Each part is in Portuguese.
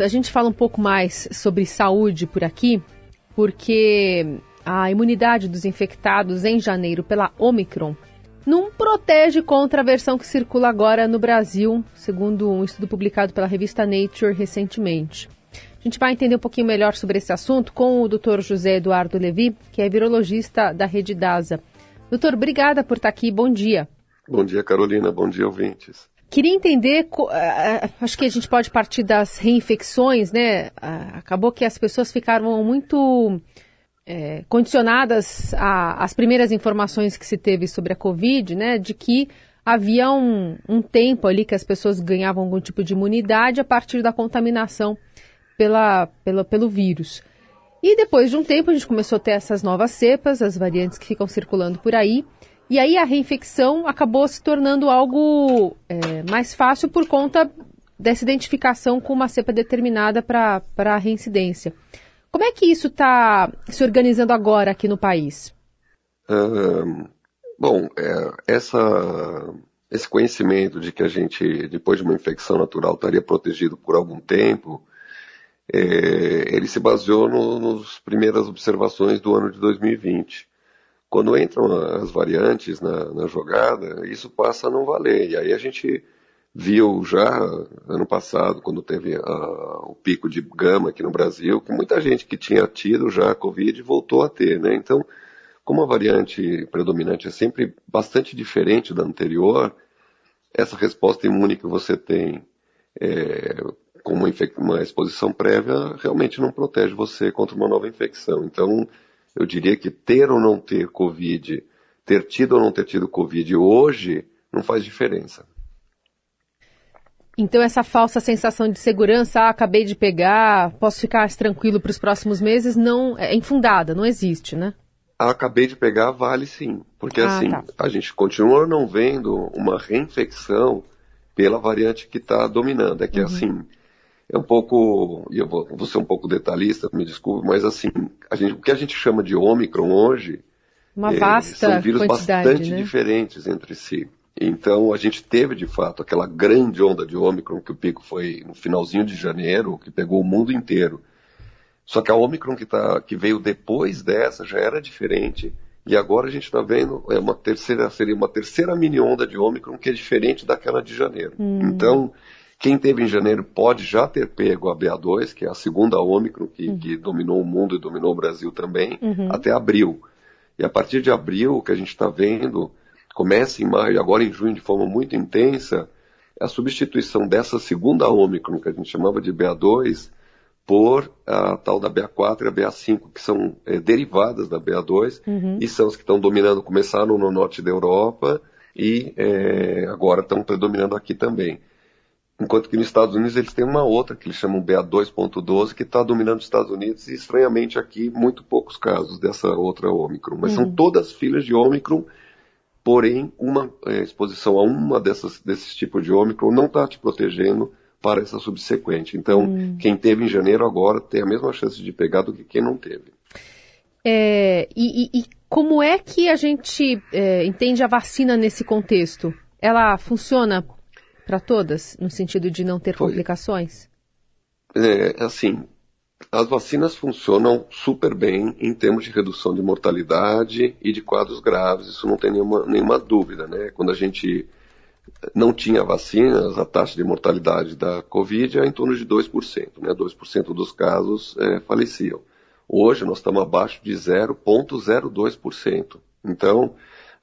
A gente fala um pouco mais sobre saúde por aqui, porque a imunidade dos infectados em janeiro pela Omicron não protege contra a versão que circula agora no Brasil, segundo um estudo publicado pela revista Nature recentemente. A gente vai entender um pouquinho melhor sobre esse assunto com o Dr. José Eduardo Levi, que é virologista da Rede DASA. Doutor, obrigada por estar aqui. Bom dia. Bom dia, Carolina. Bom dia, ouvintes. Queria entender, acho que a gente pode partir das reinfecções, né? Acabou que as pessoas ficaram muito é, condicionadas às primeiras informações que se teve sobre a Covid, né? De que havia um, um, tempo ali que as pessoas ganhavam algum tipo de imunidade a partir da contaminação pela, pela, pelo vírus. E depois de um tempo a gente começou a ter essas novas cepas, as variantes que ficam circulando por aí. E aí a reinfecção acabou se tornando algo é, mais fácil por conta dessa identificação com uma cepa determinada para a reincidência. Como é que isso está se organizando agora aqui no país? bom, é, essa, esse conhecimento de que a gente, depois de uma infecção natural, estaria protegido por algum tempo, é, ele se baseou no, nos primeiras observações do ano de 2020. Quando entram as variantes na, na jogada, isso passa a não valer. E aí a gente viu já ano passado, quando teve o pico de gama aqui no Brasil, que muita gente que tinha tido já a Covid voltou a ter, né? Então, como a variante predominante é sempre bastante diferente da anterior, essa resposta imune que você tem é, com uma, uma, exposição prévia realmente não protege você contra uma nova infecção. Então, eu diria que ter ou não ter Covid, ter tido ou não ter tido Covid hoje, não faz diferença. Então essa falsa sensação de segurança, ah, acabei de pegar, posso ficar tranquilo para os próximos meses, não é infundada, não existe, né? Ah, acabei de pegar vale sim, porque ah, assim tá. a gente continua não vendo uma reinfecção pela variante que está dominando. É que uhum. assim é um pouco, e eu vou, vou, ser um pouco detalhista, me desculpe, mas assim, gente, o que a gente chama de Ômicron hoje Uma é, vasta são vírus bastante né? diferentes entre si. Então a gente teve de fato aquela grande onda de Ômicron, que o pico foi no finalzinho de janeiro, que pegou o mundo inteiro. Só que a Ômicron que, tá, que veio depois dessa já era diferente. E agora a gente está vendo é uma terceira, seria uma terceira mini onda de Ômicron que é diferente daquela de janeiro. Hum. Então, quem teve em janeiro pode já ter pego a BA2, que é a segunda Ômicron que, uhum. que dominou o mundo e dominou o Brasil também, uhum. até abril. E a partir de abril, o que a gente está vendo, começa em maio, agora em junho, de forma muito intensa, é a substituição dessa segunda Ômicron, que a gente chamava de BA2, por a tal da BA4 e a BA5, que são é, derivadas da BA2, uhum. e são as que estão dominando, começaram no norte da Europa e é, agora estão predominando aqui também. Enquanto que nos Estados Unidos eles têm uma outra, que eles chamam BA2.12, que está dominando os Estados Unidos, e estranhamente aqui, muito poucos casos dessa outra Ômicron. Mas uhum. são todas filhas de Ômicron, porém, uma é, exposição a uma dessas, desses tipos de Ômicron não está te protegendo para essa subsequente. Então, uhum. quem teve em janeiro agora tem a mesma chance de pegar do que quem não teve. É, e, e, e, como é que a gente é, entende a vacina nesse contexto? Ela funciona para todas, no sentido de não ter Foi. complicações? É, assim, as vacinas funcionam super bem em termos de redução de mortalidade e de quadros graves, isso não tem nenhuma, nenhuma dúvida, né? Quando a gente não tinha vacinas, a taxa de mortalidade da Covid é em torno de 2%, né? 2% dos casos é, faleciam. Hoje nós estamos abaixo de 0,02%. Então,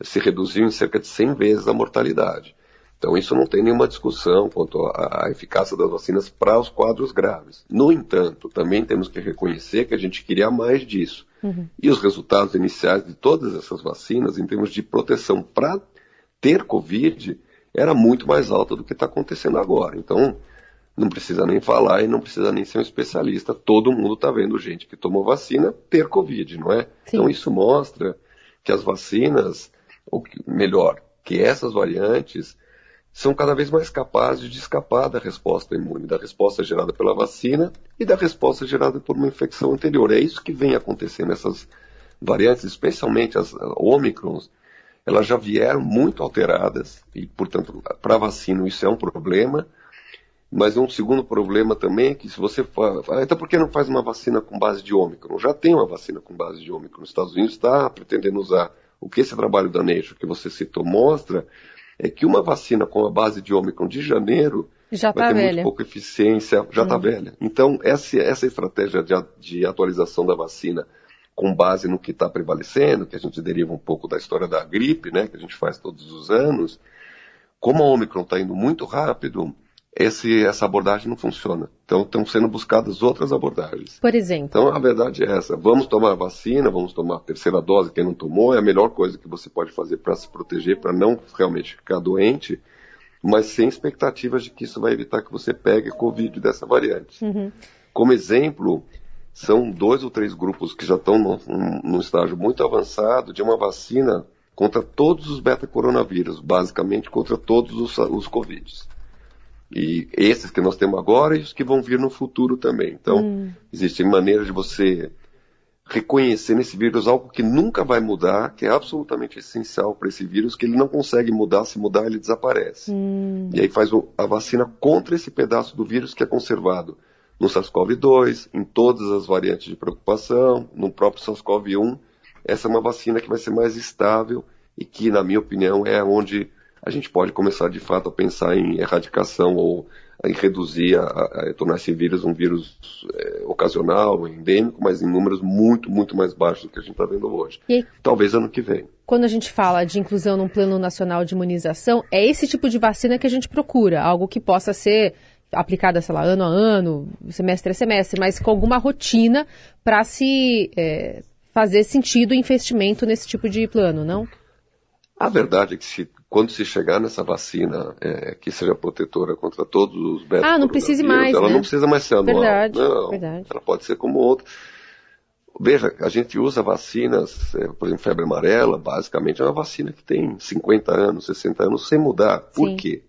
se reduziu em cerca de 100 vezes a mortalidade. Então, isso não tem nenhuma discussão quanto à eficácia das vacinas para os quadros graves. No entanto, também temos que reconhecer que a gente queria mais disso. Uhum. E os resultados iniciais de todas essas vacinas, em termos de proteção para ter Covid, era muito mais alta do que está acontecendo agora. Então, não precisa nem falar e não precisa nem ser um especialista. Todo mundo está vendo gente que tomou vacina ter Covid, não é? Sim. Então, isso mostra que as vacinas, ou melhor, que essas variantes são cada vez mais capazes de escapar da resposta imune, da resposta gerada pela vacina e da resposta gerada por uma infecção anterior. É isso que vem acontecendo. Essas variantes, especialmente as Omicrons, elas já vieram muito alteradas e, portanto, para vacina isso é um problema. Mas um segundo problema também é que se você fala, então por que não faz uma vacina com base de Ômicron? Já tem uma vacina com base de Ômicron. Os Estados Unidos está pretendendo usar. O que esse trabalho da Nature que você citou mostra é que uma vacina com a base de Ômicron de janeiro já vai tá ter velha. muito pouca eficiência, já está Hum. velha. Então, essa, essa estratégia de, de atualização da vacina com base no que está prevalecendo, que a gente deriva um pouco da história da gripe, né, que a gente faz todos os anos, como a Omicron está indo muito rápido, esse, essa abordagem não funciona. Então, estão sendo buscadas outras abordagens. Por exemplo, Então, a verdade é essa. Vamos tomar a vacina, vamos tomar a terceira dose. Quem não tomou é a melhor coisa que você pode fazer para se proteger, para não realmente ficar doente, mas sem expectativas de que isso vai evitar que você pegue Covid dessa variante. Uhum. Como exemplo, são dois ou três grupos que já estão num, estágio muito avançado de uma vacina contra todos os beta-coronavírus, basicamente contra todos os, os Covids. E esses que nós temos agora e os que vão vir no futuro também. Então, Hum. existem maneiras de você reconhecer nesse vírus algo que nunca vai mudar, que é absolutamente essencial para esse vírus, que ele não consegue mudar, se mudar ele desaparece. Hum. E aí faz a vacina contra esse pedaço do vírus que é conservado no SARS-CoV-2, em todas as variantes de preocupação, no próprio SARS-CoV-1. Essa é uma vacina que vai ser mais estável e que, na minha opinião, é onde a gente pode começar de fato a pensar em erradicação ou em reduzir, a, a- a tornar esse vírus um vírus é, ocasional, endêmico, mas em números muito, muito mais baixos do que a gente está vendo hoje. E Talvez ano que vem. quando a gente fala de inclusão num plano nacional de imunização, é esse tipo de vacina que a gente procura, algo que possa ser aplicada, sei lá, ano a ano, semestre a semestre, mas com alguma rotina para se é, fazer sentido o investimento nesse tipo de plano, não? A verdade é que se, quando se chegar nessa vacina é, que seja protetora contra todos os beta Ah, não coronavírus, mais, Ela né? não precisa mais ser anual. Verdade, não, verdade. Ela pode ser como outra. Veja, a gente usa vacinas, é, por exemplo, febre amarela, basicamente é uma vacina que tem 50 anos, 60 anos sem mudar. Por Sim. quê?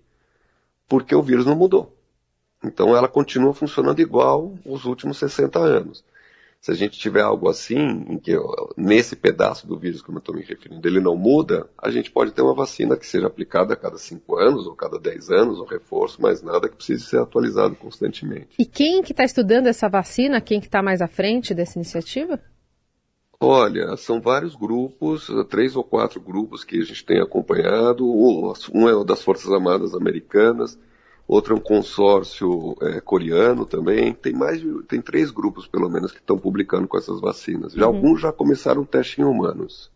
Porque o vírus não mudou. Então ela continua funcionando igual os últimos 60 anos. Se a gente tiver algo assim, em que nesse pedaço do vírus, como eu estou me referindo, ele não muda, a gente pode ter uma vacina que seja aplicada a cada 5 anos, ou cada 10 anos, um reforço, mas nada que precise ser atualizado constantemente. E quem que está estudando essa vacina, quem que está mais à frente dessa iniciativa? Olha, são vários grupos, três ou quatro grupos que a gente tem acompanhado. Um um é o das Forças Armadas Americanas, outro é um consórcio eh, coreano também. Tem mais de, tem três grupos pelo menos que estão publicando com essas vacinas. Já alguns já começaram o teste em humanos.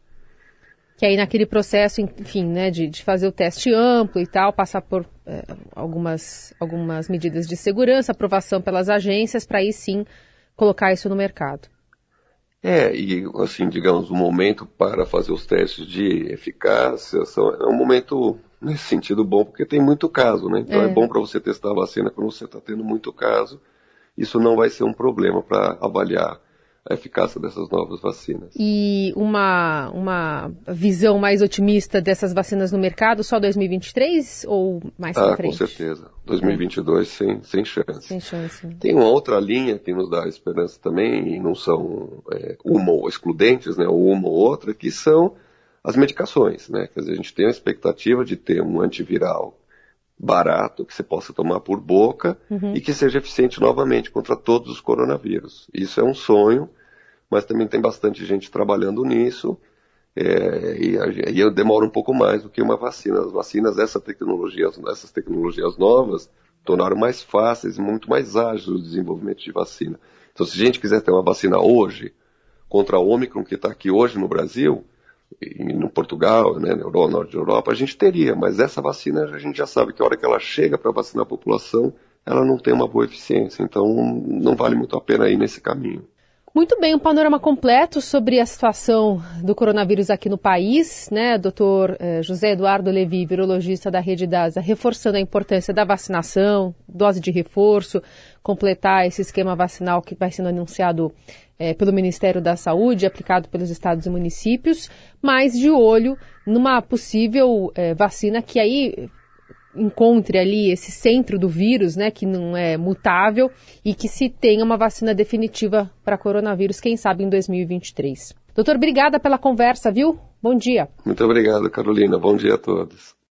Que aí naquele processo, enfim, né, de, de fazer o teste amplo e tal, passar por é, algumas, algumas medidas de segurança, aprovação pelas agências, para aí sim colocar isso no mercado. É, e assim, digamos, o momento para fazer os testes de eficácia são, é um momento nesse sentido bom, porque tem muito caso, né? Então é, É. bom para você testar a vacina quando você está tendo muito caso. Isso não vai ser um problema para avaliar a eficácia dessas novas vacinas. E uma, uma visão mais otimista dessas vacinas no mercado só 2023 ou mais Ah, para com frente? certeza. 2022 sem, sem chance. Sem chance. Tem uma outra linha que nos dá esperança também, e não são é, uma ou excludentes, né, ou uma ou outra, que são as medicações. Né? Quer dizer, a gente tem a expectativa de ter um antiviral barato, que você possa tomar por boca e que seja eficiente novamente contra todos os coronavírus. Isso é um sonho, mas também tem bastante gente trabalhando nisso. é, e, e demora um pouco mais do que uma vacina. As vacinas, essa tecnologia, essas tecnologias novas, tornaram mais fáceis e muito mais ágeis o desenvolvimento de vacina. Então, se a gente quiser ter uma vacina hoje contra a Omicron que está aqui hoje no Brasil, no Portugal, né, na Europa, norte da Europa, a gente teria, mas essa vacina a gente já sabe que a hora que ela chega para vacinar a população, ela não tem uma boa eficiência, então não vale muito a pena ir nesse caminho. Muito bem, um panorama completo sobre a situação do coronavírus aqui no país, né? Doutor eh, José Eduardo Levi, virologista da Rede DASA, reforçando a importância da vacinação, dose de reforço, completar esse esquema vacinal que vai sendo anunciado eh, pelo Ministério da Saúde, aplicado pelos estados e municípios, mas de olho numa possível eh, vacina que aí encontre ali esse centro do vírus, né, que não é mutável e que se tenha uma vacina definitiva para coronavírus, quem sabe em 2023. Doutor, obrigada pela conversa, viu? Bom dia. Muito obrigado, Carolina. Bom dia a todos.